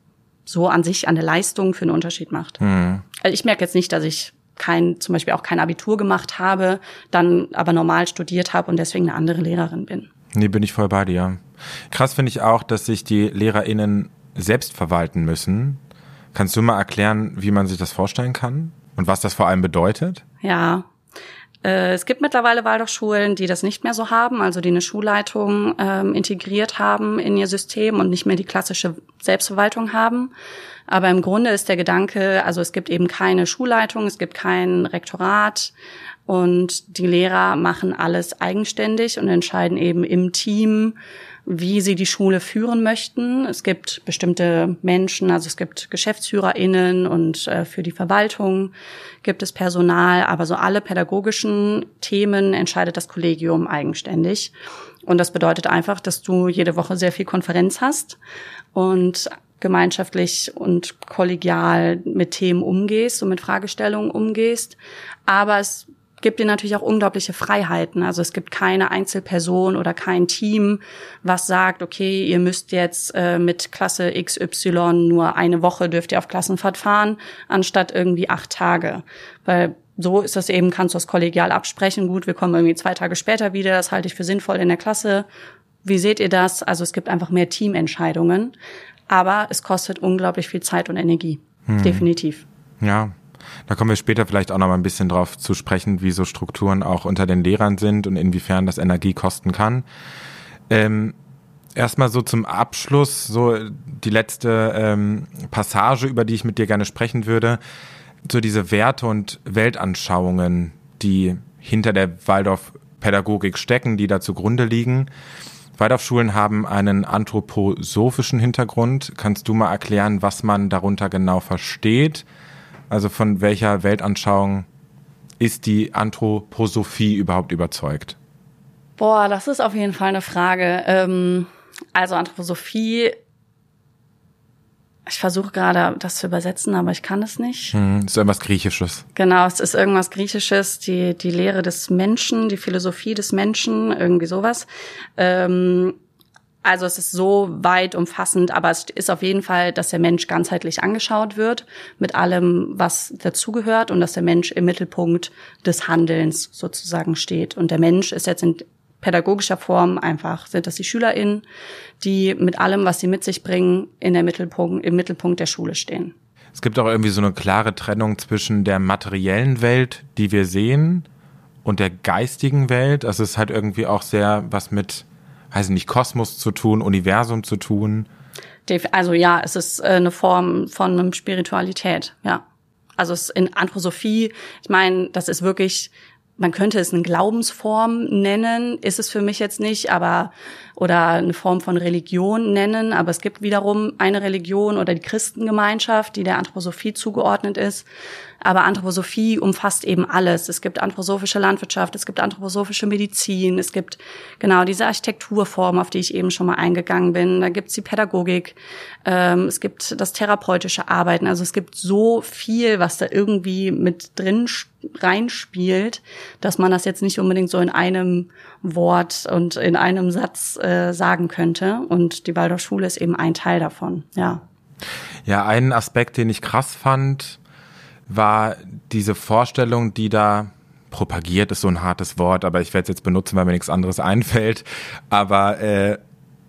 so an sich an der Leistung für einen Unterschied macht. Mhm. Also ich merke jetzt nicht, dass ich kein, zum Beispiel auch kein Abitur gemacht habe, dann aber normal studiert habe und deswegen eine andere Lehrerin bin. Nee, bin ich voll bei dir. Krass finde ich auch, dass sich die LehrerInnen selbst verwalten müssen. Kannst du mal erklären, wie man sich das vorstellen kann und was das vor allem bedeutet? Ja, es gibt mittlerweile Waldorfschulen, die das nicht mehr so haben, also die eine Schulleitung ähm, integriert haben in ihr System und nicht mehr die klassische Selbstverwaltung haben. Aber im Grunde ist der Gedanke, also es gibt eben keine Schulleitung, es gibt kein Rektorat und die Lehrer machen alles eigenständig und entscheiden eben im Team, wie sie die Schule führen möchten. Es gibt bestimmte Menschen, also es gibt GeschäftsführerInnen und äh, für die Verwaltung gibt es Personal, aber so alle pädagogischen Themen entscheidet das Kollegium eigenständig. Und das bedeutet einfach, dass du jede Woche sehr viel Konferenz hast und gemeinschaftlich und kollegial mit Themen umgehst und mit Fragestellungen umgehst. Aber es gibt dir natürlich auch unglaubliche Freiheiten. Also es gibt keine Einzelperson oder kein Team, was sagt, okay, ihr müsst jetzt äh, mit Klasse XY nur eine Woche dürft ihr auf Klassenfahrt fahren, anstatt irgendwie acht Tage. Weil so ist das eben, kannst du das kollegial absprechen. Gut, wir kommen irgendwie zwei Tage später wieder, das halte ich für sinnvoll in der Klasse. Wie seht ihr das? Also es gibt einfach mehr Teamentscheidungen, aber es kostet unglaublich viel Zeit und Energie. Hm. Definitiv. Ja, da kommen wir später vielleicht auch noch mal ein bisschen drauf zu sprechen, wie so Strukturen auch unter den Lehrern sind und inwiefern das Energie kosten kann. Ähm, Erstmal so zum Abschluss, so die letzte ähm, Passage, über die ich mit dir gerne sprechen würde. so diese Werte und Weltanschauungen, die hinter der Waldorf-Pädagogik stecken, die da zugrunde liegen. Waldorfschulen haben einen anthroposophischen Hintergrund. Kannst du mal erklären, was man darunter genau versteht? Also von welcher Weltanschauung ist die Anthroposophie überhaupt überzeugt? Boah, das ist auf jeden Fall eine Frage. Ähm, also Anthroposophie ich versuche gerade das zu übersetzen, aber ich kann es nicht. Hm, ist irgendwas Griechisches. Genau, es ist irgendwas Griechisches, die, die Lehre des Menschen, die Philosophie des Menschen, irgendwie sowas. Ähm, also es ist so weit umfassend, aber es ist auf jeden Fall, dass der Mensch ganzheitlich angeschaut wird mit allem, was dazugehört und dass der Mensch im Mittelpunkt des Handelns sozusagen steht. Und der Mensch ist jetzt in pädagogischer Form einfach sind das die SchülerInnen, die mit allem, was sie mit sich bringen, in der Mittelpunkt, im Mittelpunkt der Schule stehen. Es gibt auch irgendwie so eine klare Trennung zwischen der materiellen Welt, die wir sehen, und der geistigen Welt. Also es ist halt irgendwie auch sehr was mit, weiß ich nicht, Kosmos zu tun, Universum zu tun. Also ja, es ist äh, eine Form von Spiritualität, ja. Also es in Anthroposophie, ich meine, das ist wirklich man könnte es eine Glaubensform nennen, ist es für mich jetzt nicht, aber oder eine Form von Religion nennen, aber es gibt wiederum eine Religion oder die Christengemeinschaft, die der Anthroposophie zugeordnet ist. Aber Anthroposophie umfasst eben alles. Es gibt anthroposophische Landwirtschaft, es gibt anthroposophische Medizin, es gibt genau diese Architekturform, auf die ich eben schon mal eingegangen bin. Da gibt's die Pädagogik, ähm, es gibt das therapeutische Arbeiten. Also es gibt so viel, was da irgendwie mit drin reinspielt, dass man das jetzt nicht unbedingt so in einem Wort und in einem Satz äh, sagen könnte. Und die Waldorfschule ist eben ein Teil davon, ja. Ja, einen Aspekt, den ich krass fand, war diese Vorstellung, die da propagiert ist so ein hartes Wort, aber ich werde es jetzt benutzen, weil mir nichts anderes einfällt. Aber äh,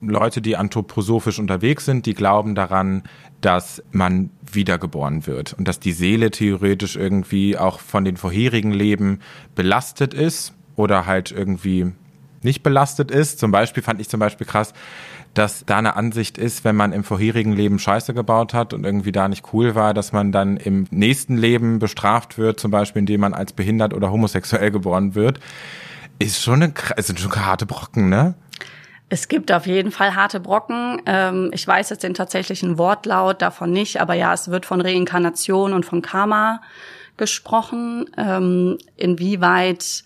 Leute, die anthroposophisch unterwegs sind, die glauben daran, dass man wiedergeboren wird und dass die Seele theoretisch irgendwie auch von den vorherigen Leben belastet ist oder halt irgendwie nicht belastet ist. Zum Beispiel fand ich zum Beispiel krass, dass da eine Ansicht ist, wenn man im vorherigen Leben Scheiße gebaut hat und irgendwie da nicht cool war, dass man dann im nächsten Leben bestraft wird, zum Beispiel indem man als behindert oder homosexuell geboren wird, ist schon eine, sind schon harte Brocken, ne? Es gibt auf jeden Fall harte Brocken. Ähm, ich weiß jetzt den tatsächlichen Wortlaut davon nicht, aber ja, es wird von Reinkarnation und von Karma gesprochen. Ähm, inwieweit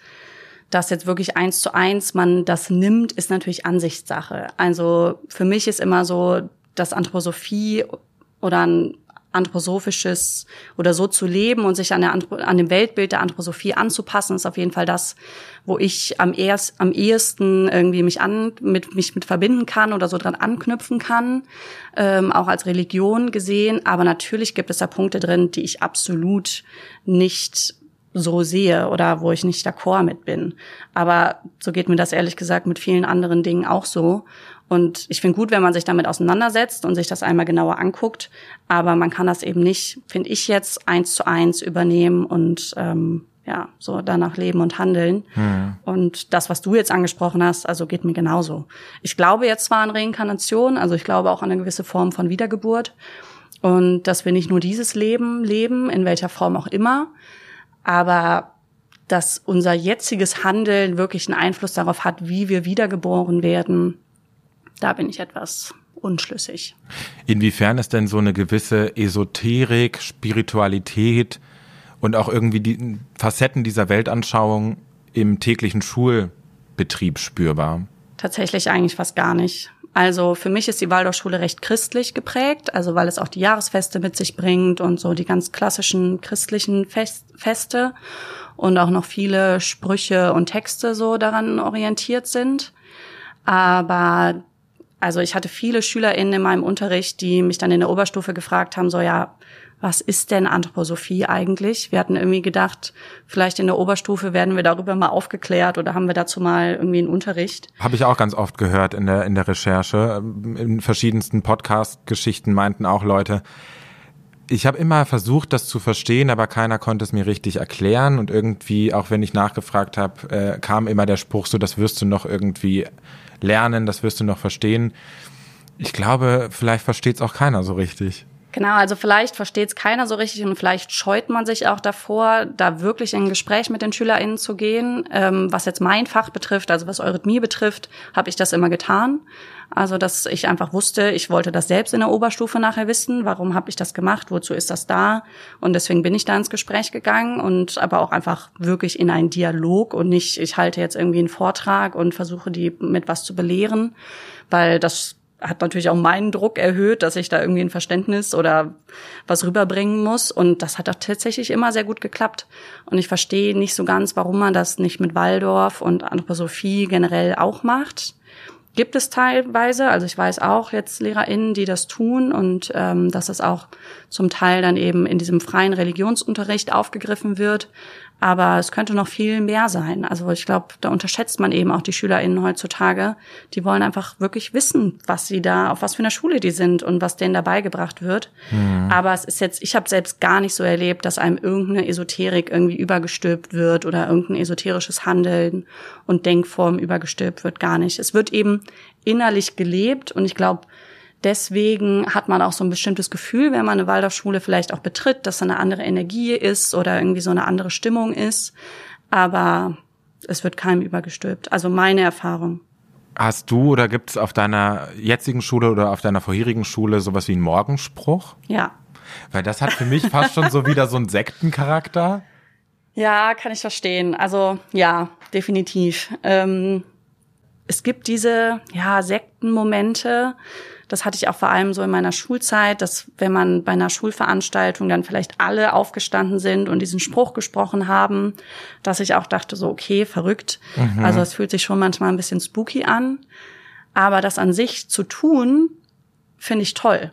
dass jetzt wirklich eins zu eins man das nimmt, ist natürlich Ansichtssache. Also für mich ist immer so, dass Anthroposophie oder ein anthroposophisches oder so zu leben und sich an, der, an dem Weltbild der Anthroposophie anzupassen, ist auf jeden Fall das, wo ich am, erst, am ehesten irgendwie mich an mit mich mit verbinden kann oder so dran anknüpfen kann, ähm, auch als Religion gesehen. Aber natürlich gibt es da Punkte drin, die ich absolut nicht so sehe oder wo ich nicht d'accord mit bin. Aber so geht mir das ehrlich gesagt mit vielen anderen Dingen auch so. Und ich finde gut, wenn man sich damit auseinandersetzt und sich das einmal genauer anguckt. Aber man kann das eben nicht, finde ich jetzt, eins zu eins übernehmen und ähm, ja, so danach leben und handeln. Hm. Und das, was du jetzt angesprochen hast, also geht mir genauso. Ich glaube jetzt zwar an Reinkarnation, also ich glaube auch an eine gewisse Form von Wiedergeburt. Und dass wir nicht nur dieses Leben leben, in welcher Form auch immer, aber dass unser jetziges Handeln wirklich einen Einfluss darauf hat, wie wir wiedergeboren werden, da bin ich etwas unschlüssig. Inwiefern ist denn so eine gewisse Esoterik, Spiritualität und auch irgendwie die Facetten dieser Weltanschauung im täglichen Schulbetrieb spürbar? Tatsächlich eigentlich fast gar nicht. Also für mich ist die Waldorfschule recht christlich geprägt, also weil es auch die Jahresfeste mit sich bringt und so die ganz klassischen christlichen Fest Feste und auch noch viele Sprüche und Texte so daran orientiert sind. Aber also ich hatte viele SchülerInnen in meinem Unterricht, die mich dann in der Oberstufe gefragt haben, so ja, was ist denn Anthroposophie eigentlich? Wir hatten irgendwie gedacht, vielleicht in der Oberstufe werden wir darüber mal aufgeklärt oder haben wir dazu mal irgendwie einen Unterricht. Habe ich auch ganz oft gehört in der, in der Recherche. In verschiedensten Podcast-Geschichten meinten auch Leute, ich habe immer versucht, das zu verstehen, aber keiner konnte es mir richtig erklären. Und irgendwie, auch wenn ich nachgefragt habe, äh, kam immer der Spruch so, das wirst du noch irgendwie lernen, das wirst du noch verstehen. Ich glaube, vielleicht versteht es auch keiner so richtig. Genau, also vielleicht versteht es keiner so richtig und vielleicht scheut man sich auch davor, da wirklich in ein Gespräch mit den SchülerInnen zu gehen. Ähm, was jetzt mein Fach betrifft, also was Eurythmie betrifft, habe ich das immer getan. Also, dass ich einfach wusste, ich wollte das selbst in der Oberstufe nachher wissen. Warum habe ich das gemacht? Wozu ist das da? Und deswegen bin ich da ins Gespräch gegangen und aber auch einfach wirklich in einen Dialog und nicht, ich halte jetzt irgendwie einen Vortrag und versuche die mit was zu belehren, weil das hat natürlich auch meinen Druck erhöht, dass ich da irgendwie ein Verständnis oder was rüberbringen muss. Und das hat auch tatsächlich immer sehr gut geklappt. Und ich verstehe nicht so ganz, warum man das nicht mit Waldorf und Anthroposophie generell auch macht. Gibt es teilweise, also ich weiß auch jetzt LehrerInnen, die das tun und ähm, dass es auch zum Teil dann eben in diesem freien Religionsunterricht aufgegriffen wird. Aber es könnte noch viel mehr sein. Also ich glaube, da unterschätzt man eben auch die SchülerInnen heutzutage. Die wollen einfach wirklich wissen, was sie da, auf was für einer Schule die sind und was denen dabei gebracht wird. Mhm. Aber es ist jetzt, ich habe selbst gar nicht so erlebt, dass einem irgendeine Esoterik irgendwie übergestülpt wird oder irgendein esoterisches Handeln und Denkform übergestülpt wird. Gar nicht. Es wird eben innerlich gelebt und ich glaube, Deswegen hat man auch so ein bestimmtes Gefühl, wenn man eine Waldorfschule vielleicht auch betritt, dass da eine andere Energie ist oder irgendwie so eine andere Stimmung ist. Aber es wird keinem übergestülpt. Also meine Erfahrung. Hast du oder gibt es auf deiner jetzigen Schule oder auf deiner vorherigen Schule sowas wie einen Morgenspruch? Ja. Weil das hat für mich fast schon so wieder so einen Sektencharakter. Ja, kann ich verstehen. Also ja, definitiv. Ähm, es gibt diese ja Sektenmomente, das hatte ich auch vor allem so in meiner Schulzeit, dass wenn man bei einer Schulveranstaltung dann vielleicht alle aufgestanden sind und diesen Spruch gesprochen haben, dass ich auch dachte so, okay, verrückt. Mhm. Also es fühlt sich schon manchmal ein bisschen spooky an. Aber das an sich zu tun, finde ich toll.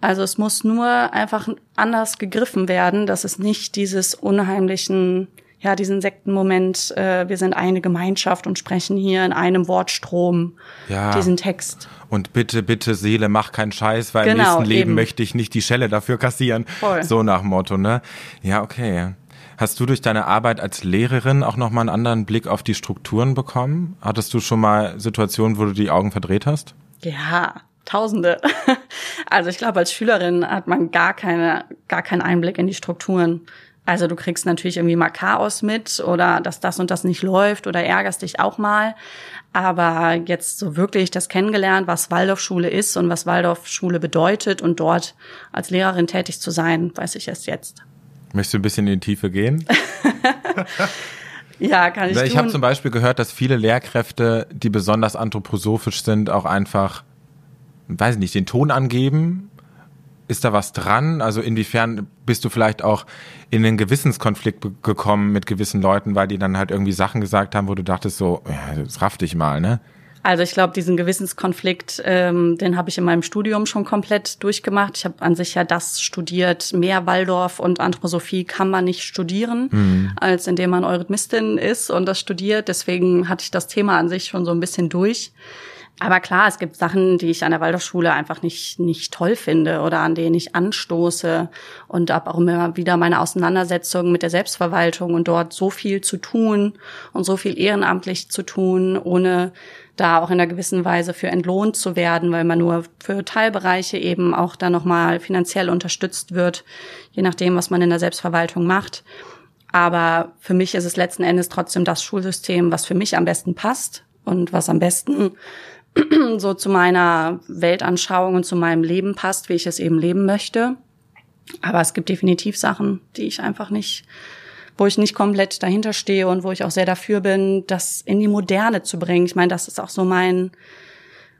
Also es muss nur einfach anders gegriffen werden, dass es nicht dieses unheimlichen ja, diesen Sektenmoment, äh, wir sind eine Gemeinschaft und sprechen hier in einem Wortstrom ja. diesen Text. Und bitte, bitte, Seele, mach keinen Scheiß, weil genau, im nächsten Leben eben. möchte ich nicht die Schelle dafür kassieren. Voll. So nach Motto, ne? Ja, okay. Hast du durch deine Arbeit als Lehrerin auch nochmal einen anderen Blick auf die Strukturen bekommen? Hattest du schon mal Situationen, wo du die Augen verdreht hast? Ja, Tausende. Also ich glaube, als Schülerin hat man gar keine, gar keinen Einblick in die Strukturen. Also du kriegst natürlich irgendwie mal Chaos mit oder dass das und das nicht läuft oder ärgerst dich auch mal. Aber jetzt so wirklich das kennengelernt, was Waldorfschule ist und was Waldorfschule bedeutet und dort als Lehrerin tätig zu sein, weiß ich erst jetzt. Möchtest du ein bisschen in die Tiefe gehen? ja, kann ich. Ich habe zum Beispiel gehört, dass viele Lehrkräfte, die besonders anthroposophisch sind, auch einfach, weiß ich nicht, den Ton angeben ist da was dran? Also inwiefern bist du vielleicht auch in einen Gewissenskonflikt gekommen mit gewissen Leuten, weil die dann halt irgendwie Sachen gesagt haben, wo du dachtest so, ja, das raff dich mal, ne? Also ich glaube, diesen Gewissenskonflikt, ähm, den habe ich in meinem Studium schon komplett durchgemacht. Ich habe an sich ja das studiert. Mehr Waldorf und Anthroposophie kann man nicht studieren, mhm. als indem man Eurythmistin ist und das studiert. Deswegen hatte ich das Thema an sich schon so ein bisschen durch. Aber klar, es gibt Sachen, die ich an der Waldorfschule einfach nicht, nicht toll finde oder an denen ich anstoße und habe auch immer wieder meine Auseinandersetzung mit der Selbstverwaltung und dort so viel zu tun und so viel ehrenamtlich zu tun, ohne da auch in einer gewissen Weise für entlohnt zu werden, weil man nur für Teilbereiche eben auch dann nochmal finanziell unterstützt wird, je nachdem, was man in der Selbstverwaltung macht. Aber für mich ist es letzten Endes trotzdem das Schulsystem, was für mich am besten passt und was am besten so zu meiner Weltanschauung und zu meinem Leben passt, wie ich es eben leben möchte. Aber es gibt definitiv Sachen, die ich einfach nicht, wo ich nicht komplett dahinter stehe und wo ich auch sehr dafür bin, das in die Moderne zu bringen. Ich meine, das ist auch so mein,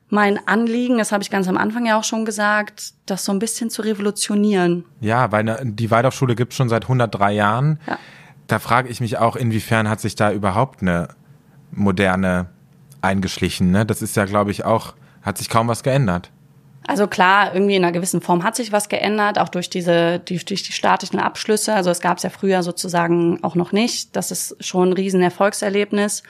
mein Anliegen, das habe ich ganz am Anfang ja auch schon gesagt, das so ein bisschen zu revolutionieren. Ja, weil ne, die Waldorfschule gibt es schon seit 103 Jahren. Ja. Da frage ich mich auch, inwiefern hat sich da überhaupt eine moderne eingeschlichen. Ne? Das ist ja, glaube ich, auch, hat sich kaum was geändert. Also klar, irgendwie in einer gewissen Form hat sich was geändert, auch durch diese, die, durch die staatlichen Abschlüsse. Also es gab es ja früher sozusagen auch noch nicht. Das ist schon ein Riesenerfolgserlebnis.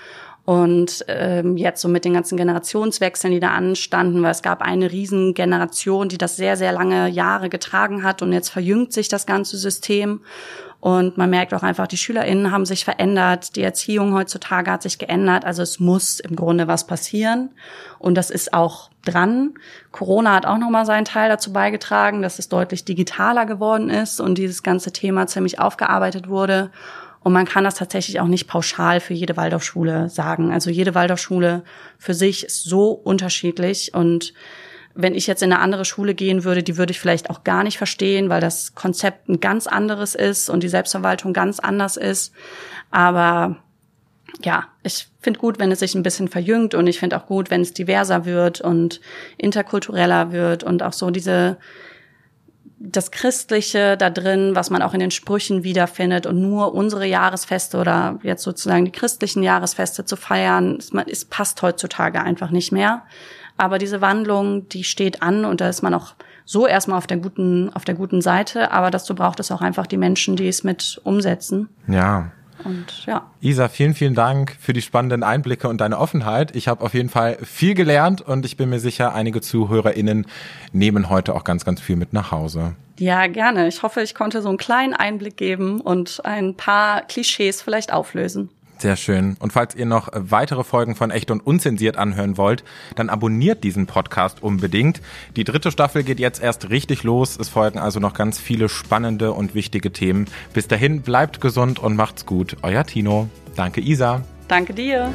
Und ähm, jetzt so mit den ganzen Generationswechseln, die da anstanden, weil es gab eine Riesengeneration, die das sehr, sehr lange Jahre getragen hat und jetzt verjüngt sich das ganze System. Und man merkt auch einfach, die SchülerInnen haben sich verändert, die Erziehung heutzutage hat sich geändert. Also es muss im Grunde was passieren. Und das ist auch dran. Corona hat auch nochmal seinen Teil dazu beigetragen, dass es deutlich digitaler geworden ist und dieses ganze Thema ziemlich aufgearbeitet wurde. Und man kann das tatsächlich auch nicht pauschal für jede Waldorfschule sagen. Also jede Waldorfschule für sich ist so unterschiedlich und wenn ich jetzt in eine andere Schule gehen würde, die würde ich vielleicht auch gar nicht verstehen, weil das Konzept ein ganz anderes ist und die Selbstverwaltung ganz anders ist. Aber ja, ich finde gut, wenn es sich ein bisschen verjüngt und ich finde auch gut, wenn es diverser wird und interkultureller wird und auch so diese das Christliche da drin, was man auch in den Sprüchen wiederfindet und nur unsere Jahresfeste oder jetzt sozusagen die christlichen Jahresfeste zu feiern, es passt heutzutage einfach nicht mehr. Aber diese Wandlung, die steht an und da ist man auch so erstmal auf der guten, auf der guten Seite. Aber dazu braucht es auch einfach die Menschen, die es mit umsetzen. Ja. Und ja. Isa, vielen, vielen Dank für die spannenden Einblicke und deine Offenheit. Ich habe auf jeden Fall viel gelernt und ich bin mir sicher, einige ZuhörerInnen nehmen heute auch ganz, ganz viel mit nach Hause. Ja, gerne. Ich hoffe, ich konnte so einen kleinen Einblick geben und ein paar Klischees vielleicht auflösen. Sehr schön. Und falls ihr noch weitere Folgen von Echt und Unzensiert anhören wollt, dann abonniert diesen Podcast unbedingt. Die dritte Staffel geht jetzt erst richtig los. Es folgen also noch ganz viele spannende und wichtige Themen. Bis dahin bleibt gesund und macht's gut. Euer Tino. Danke, Isa. Danke dir.